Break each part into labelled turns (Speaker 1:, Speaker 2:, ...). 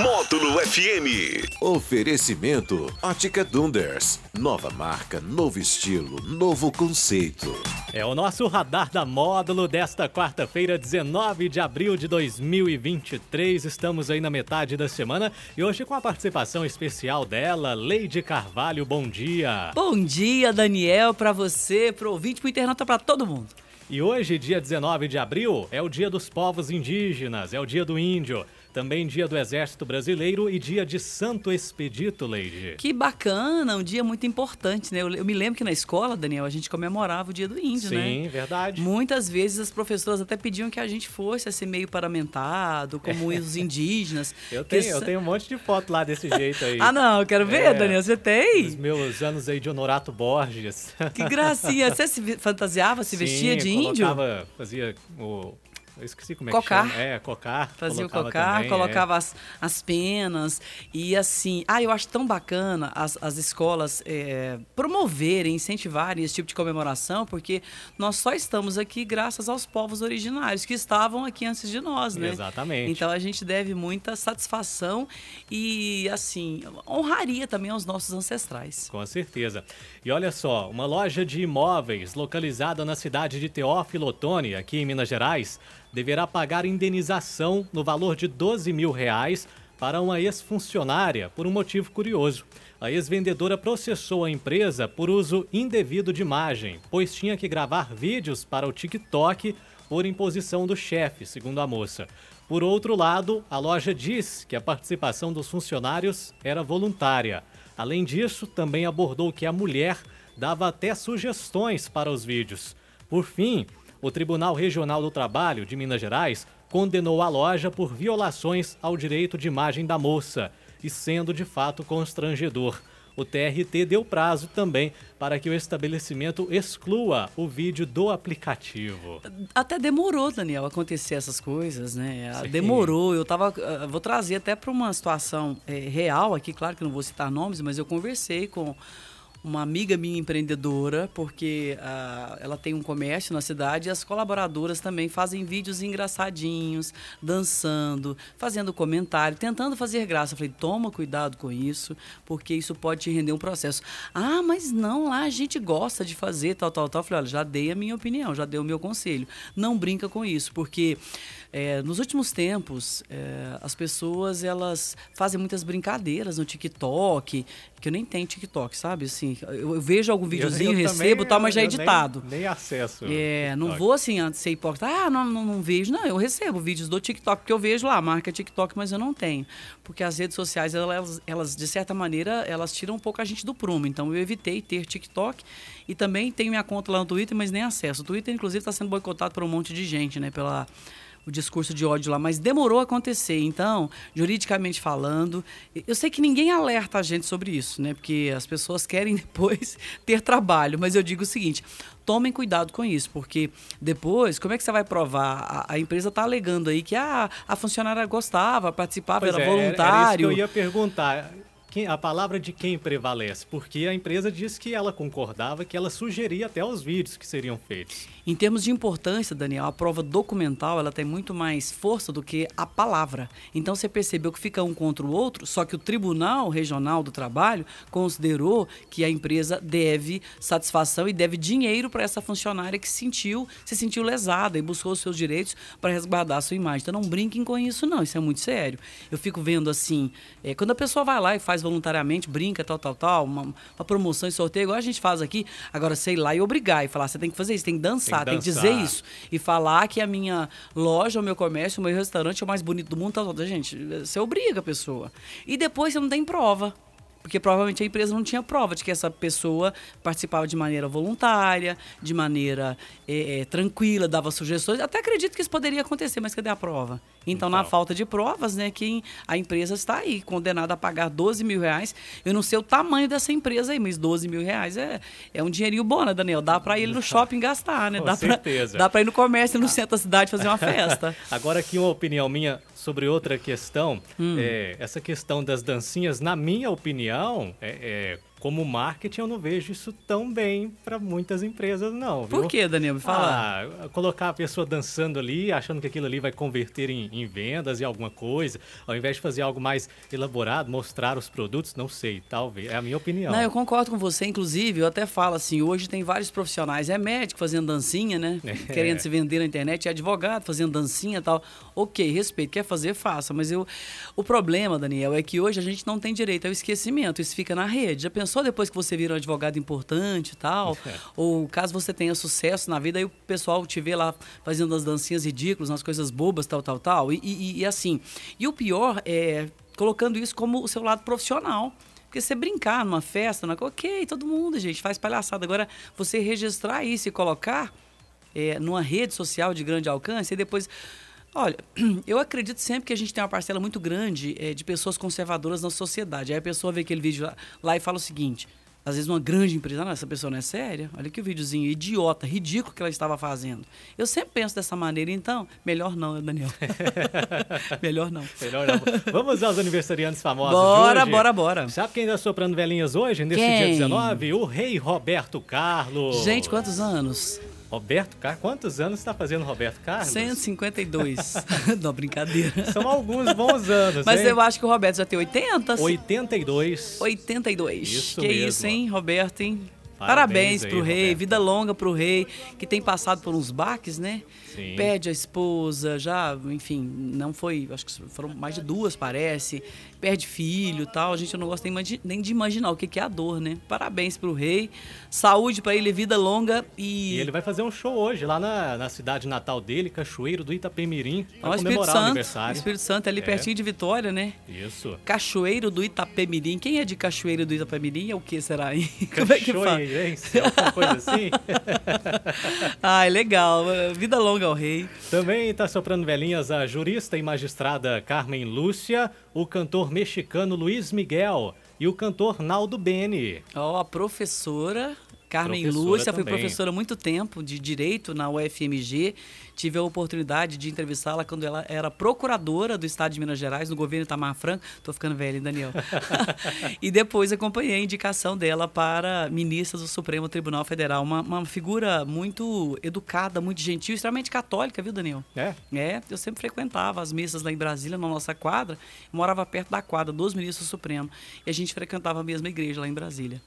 Speaker 1: Módulo FM.
Speaker 2: Oferecimento Ótica Dunders. Nova marca, novo estilo, novo conceito.
Speaker 3: É o nosso radar da módulo desta quarta-feira, 19 de abril de 2023. Estamos aí na metade da semana e hoje com a participação especial dela, Leide Carvalho. Bom dia.
Speaker 4: Bom dia, Daniel, para você, pro ouvinte, pro internauta, para todo mundo.
Speaker 3: E hoje, dia 19 de abril, é o dia dos povos indígenas, é o dia do índio. Também dia do Exército Brasileiro e dia de Santo Expedito, Leide.
Speaker 4: Que bacana, um dia muito importante, né? Eu, eu me lembro que na escola, Daniel, a gente comemorava o dia do índio,
Speaker 3: Sim,
Speaker 4: né?
Speaker 3: Sim, verdade.
Speaker 4: Muitas vezes as professoras até pediam que a gente fosse assim meio paramentado, como os indígenas.
Speaker 3: eu, tenho, eu tenho um monte de foto lá desse jeito aí.
Speaker 4: ah, não, eu quero ver, é, Daniel, você tem?
Speaker 3: Os meus anos aí de Honorato Borges.
Speaker 4: Que gracinha. Você se fantasiava, se
Speaker 3: Sim,
Speaker 4: vestia de índio?
Speaker 3: fazia o eu esqueci como é
Speaker 4: cocar.
Speaker 3: que chama. É, cocar.
Speaker 4: Fazia o cocar,
Speaker 3: também,
Speaker 4: colocava
Speaker 3: é.
Speaker 4: as, as penas. E assim, ah, eu acho tão bacana as, as escolas é, promoverem, incentivarem esse tipo de comemoração, porque nós só estamos aqui graças aos povos originários que estavam aqui antes de nós, né?
Speaker 3: Exatamente.
Speaker 4: Então a gente deve muita satisfação e, assim, honraria também aos nossos ancestrais.
Speaker 3: Com certeza. E olha só, uma loja de imóveis localizada na cidade de Teófilo Otoni, aqui em Minas Gerais, deverá pagar indenização no valor de 12 mil reais para uma ex-funcionária por um motivo curioso. A ex-vendedora processou a empresa por uso indevido de imagem, pois tinha que gravar vídeos para o TikTok por imposição do chefe, segundo a moça. Por outro lado, a loja diz que a participação dos funcionários era voluntária. Além disso, também abordou que a mulher dava até sugestões para os vídeos. Por fim, o Tribunal Regional do Trabalho de Minas Gerais condenou a loja por violações ao direito de imagem da moça e sendo de fato constrangedor. O TRT deu prazo também para que o estabelecimento exclua o vídeo do aplicativo.
Speaker 4: Até demorou, Daniel, acontecer essas coisas, né? Sim. Demorou. Eu tava. Vou trazer até para uma situação é, real aqui, claro que não vou citar nomes, mas eu conversei com uma amiga minha empreendedora, porque uh, ela tem um comércio na cidade e as colaboradoras também fazem vídeos engraçadinhos, dançando, fazendo comentário, tentando fazer graça. Eu falei, toma cuidado com isso, porque isso pode te render um processo. Ah, mas não, lá a gente gosta de fazer tal, tal, tal. Eu falei, olha, já dei a minha opinião, já dei o meu conselho. Não brinca com isso, porque é, nos últimos tempos, é, as pessoas elas fazem muitas brincadeiras no TikTok, que eu nem tenho TikTok, sabe? Assim, eu, eu vejo algum videozinho, eu, eu recebo, tal, mas já é editado.
Speaker 3: Nem, nem acesso.
Speaker 4: É, não vou assim antes ser hipócrita. Ah, não, não, não, vejo. Não, eu recebo vídeos do TikTok, porque eu vejo lá, marca TikTok, mas eu não tenho. Porque as redes sociais, elas, elas, de certa maneira, elas tiram um pouco a gente do prumo. Então eu evitei ter TikTok e também tenho minha conta lá no Twitter, mas nem acesso. O Twitter, inclusive, está sendo boicotado por um monte de gente, né? Pela o discurso de ódio lá, mas demorou a acontecer. Então, juridicamente falando, eu sei que ninguém alerta a gente sobre isso, né? Porque as pessoas querem depois ter trabalho, mas eu digo o seguinte: tomem cuidado com isso, porque depois, como é que você vai provar? A, a empresa está alegando aí que ah, a funcionária gostava, participava,
Speaker 3: pois
Speaker 4: era
Speaker 3: é,
Speaker 4: voluntário.
Speaker 3: Era isso que eu ia perguntar quem, a palavra de quem prevalece, porque a empresa disse que ela concordava, que ela sugeria até os vídeos que seriam feitos.
Speaker 4: Em termos de importância, Daniel, a prova documental ela tem muito mais força do que a palavra. Então você percebeu que fica um contra o outro, só que o Tribunal Regional do Trabalho considerou que a empresa deve satisfação e deve dinheiro para essa funcionária que sentiu, se sentiu lesada e buscou os seus direitos para resguardar a sua imagem. Então não brinquem com isso, não. Isso é muito sério. Eu fico vendo assim, é, quando a pessoa vai lá e faz voluntariamente, brinca, tal, tal, tal, uma, uma promoção e sorteio, igual a gente faz aqui. Agora, sei lá e obrigar e falar, você tem que fazer isso, tem que dançar, tem que, tem que dizer isso. E falar que a minha loja, o meu comércio, o meu restaurante é o mais bonito do mundo, tal, tal. Gente, você obriga a pessoa. E depois você não tem prova porque provavelmente a empresa não tinha prova de que essa pessoa participava de maneira voluntária, de maneira é, é, tranquila, dava sugestões. Até acredito que isso poderia acontecer, mas cadê a prova? Então, na falta de provas, né, quem a empresa está aí, condenada a pagar 12 mil reais. Eu não sei o tamanho dessa empresa aí, mas 12 mil reais é, é um dinheirinho bom, né, Daniel? Dá para ir no shopping gastar, né?
Speaker 3: Com
Speaker 4: dá
Speaker 3: certeza.
Speaker 4: Pra, dá para ir no comércio, no centro da cidade fazer uma festa.
Speaker 3: Agora aqui uma opinião minha sobre outra questão.
Speaker 4: Hum.
Speaker 3: É, essa questão das dancinhas, na minha opinião, é, é, como marketing, eu não vejo isso tão bem para muitas empresas, não. Viu?
Speaker 4: Por que, Daniel? Me fala.
Speaker 3: Ah, colocar a pessoa dançando ali, achando que aquilo ali vai converter em, em vendas e alguma coisa, ao invés de fazer algo mais elaborado, mostrar os produtos, não sei, talvez. É a minha opinião.
Speaker 4: Não, eu concordo com você. Inclusive, eu até falo assim, hoje tem vários profissionais. É médico fazendo dancinha, né?
Speaker 3: É.
Speaker 4: Querendo se vender na internet. É advogado fazendo dancinha e tal. Ok, respeito. Quer fazer, faça. Mas eu... O problema, Daniel, é que hoje a gente não tem direito ao esquecimento. Isso fica na rede. Já pensou depois que você vira um advogado importante e tal?
Speaker 3: É.
Speaker 4: Ou caso você tenha sucesso na vida, aí o pessoal te vê lá fazendo as dancinhas ridículas, umas coisas bobas, tal, tal, tal. E, e- e assim. E o pior é colocando isso como o seu lado profissional. Porque você brincar numa festa, numa... ok, todo mundo, gente, faz palhaçada. Agora, você registrar isso e colocar é, numa rede social de grande alcance e depois. Olha, eu acredito sempre que a gente tem uma parcela muito grande é, de pessoas conservadoras na sociedade. Aí a pessoa vê aquele vídeo lá, lá e fala o seguinte. Às vezes uma grande empresa, não, essa pessoa não é séria. Olha que videozinho idiota, ridículo que ela estava fazendo. Eu sempre penso dessa maneira, então, melhor não, Daniel. melhor não.
Speaker 3: Melhor não. Vamos aos aniversariantes famosos
Speaker 4: Bora,
Speaker 3: de hoje.
Speaker 4: bora, bora.
Speaker 3: Sabe quem está soprando velhinhas hoje, nesse
Speaker 4: Quem?
Speaker 3: dia 19? O rei Roberto Carlos.
Speaker 4: Gente, quantos anos?
Speaker 3: Roberto Carlos? Quantos anos está fazendo Roberto Carlos?
Speaker 4: 152. não, brincadeira.
Speaker 3: São alguns bons anos,
Speaker 4: Mas
Speaker 3: hein?
Speaker 4: eu acho que o Roberto já tem 80.
Speaker 3: 82.
Speaker 4: 82.
Speaker 3: Isso
Speaker 4: que
Speaker 3: mesmo.
Speaker 4: isso, hein, Roberto, hein?
Speaker 3: Parabéns
Speaker 4: Parabéns,
Speaker 3: aí,
Speaker 4: pro rei,
Speaker 3: Roberto.
Speaker 4: vida longa pro rei, que tem passado por uns baques, né?
Speaker 3: Sim.
Speaker 4: Perde a esposa, já, enfim, não foi, acho que foram mais de duas, parece. Perde filho e tal. A gente não gosta nem, de imaginar o que que é a dor, né? Parabéns pro rei, saúde pra ele, vida longa e.
Speaker 3: E ele vai fazer um show hoje lá na, na cidade natal dele, Cachoeiro do Itapemirim,
Speaker 4: Ó,
Speaker 3: para
Speaker 4: o Espírito
Speaker 3: comemorar o
Speaker 4: Santo.
Speaker 3: aniversário.
Speaker 4: Espírito Santo ali
Speaker 3: É.
Speaker 4: pertinho de Vitória, né?
Speaker 3: Isso.
Speaker 4: Cachoeiro do Itapemirim. Quem é de Cachoeiro do Itapemirim? É o que será, hein? Como é que fala?
Speaker 3: Cachoeirense, alguma coisa assim.
Speaker 4: Ai, legal. Vida longa ao rei.
Speaker 3: Também está soprando velhinhas a jurista e magistrada Carmen Lúcia, o cantor mexicano Luiz Miguel e o cantor Naldo Beni.
Speaker 4: Ó, a professora Carmen
Speaker 3: Professora
Speaker 4: Lúcia
Speaker 3: também.
Speaker 4: professora há muito tempo de direito na UFMG. Tive a oportunidade de entrevistá-la quando ela era procuradora do Estado de Minas Gerais, no governo Itamar Franco. Tô ficando velha, hein, Daniel? e depois acompanhei a indicação dela para ministra do Supremo Tribunal Federal. Uma, uma figura muito educada, muito gentil, extremamente católica, viu, Daniel?
Speaker 3: É?
Speaker 4: É, eu sempre frequentava as missas lá em Brasília, na nossa quadra. Morava perto da quadra dos ministros do Supremo. E a gente frequentava a mesma igreja lá em Brasília.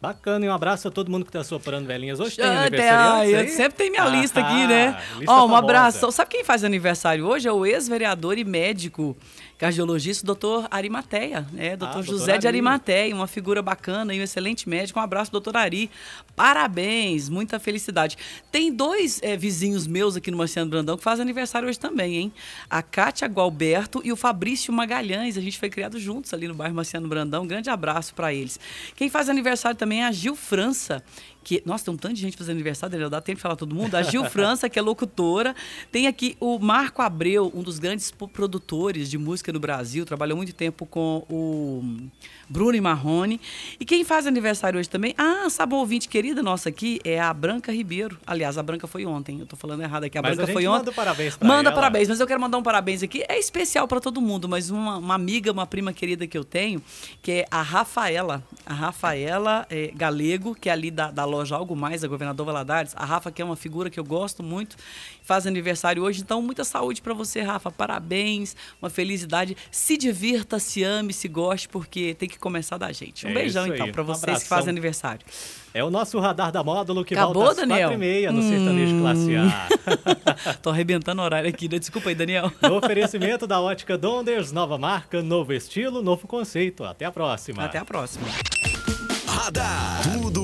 Speaker 3: Bacana, e um abraço a todo mundo que está soprando velhinhas. Hoje tem
Speaker 4: Ah, ai,
Speaker 3: aí?
Speaker 4: sempre tem minha lista aqui,
Speaker 3: Ah,
Speaker 4: né? Ó, um
Speaker 3: famosa.
Speaker 4: abraço. Sabe quem faz aniversário hoje? É o ex-vereador e médico cardiologista, doutor Arimateia. É, doutor
Speaker 3: Ah, doutor
Speaker 4: José de
Speaker 3: Ari.
Speaker 4: Arimateia, uma figura bacana e um excelente médico. Um abraço, doutor Ari. Parabéns, muita felicidade. Tem dois eh, vizinhos meus aqui no Marciano Brandão que fazem aniversário hoje também, hein? A Kátia Gualberto e o Fabrício Magalhães. A gente foi criado juntos ali no bairro Marciano Brandão. Um grande abraço para eles. Quem faz aniversário também é a Gil França. Que, nossa, tem um tanto de gente fazendo aniversário, Daniel, dá tempo de falar todo mundo. A Gil França, que é locutora. Tem aqui o Marco Abreu, um dos grandes produtores de música no Brasil. Trabalhou muito tempo com o Bruno e Marrone. E quem faz aniversário hoje também, ah, sabe ouvinte querida nossa aqui, é a Branca Ribeiro. Aliás, a Branca foi ontem, eu tô falando errado aqui. A
Speaker 3: Mas a
Speaker 4: Branca
Speaker 3: gente
Speaker 4: foi ontem.
Speaker 3: manda parabéns pra
Speaker 4: Manda
Speaker 3: ela.
Speaker 4: parabéns, mas eu quero mandar um parabéns aqui. É especial para todo mundo, mas uma, uma amiga, uma prima querida que eu tenho, que é a Rafaela. A Rafaela é, Galego, que é ali da, da loja Algo Mais, a governador Valadares. A Rafa, que é uma figura que eu gosto muito, faz aniversário hoje. Então, muita saúde para você, Rafa. Parabéns, uma felicidade. Se divirta, se ame, se goste, porque tem que começar da gente. Um
Speaker 3: É
Speaker 4: beijão, então, para
Speaker 3: Um
Speaker 4: vocês que
Speaker 3: abração.
Speaker 4: fazem aniversário.
Speaker 3: É o nosso radar da módulo que
Speaker 4: Acabou,
Speaker 3: volta às
Speaker 4: Daniel?
Speaker 3: quatro e meia no Sertanejo Classe A.
Speaker 4: Tô arrebentando o horário aqui, né? Desculpa aí, Daniel.
Speaker 3: No oferecimento da Ótica Donders, nova marca, novo estilo, novo conceito. Até a próxima.
Speaker 4: Até a próxima.
Speaker 1: Radar. Tudo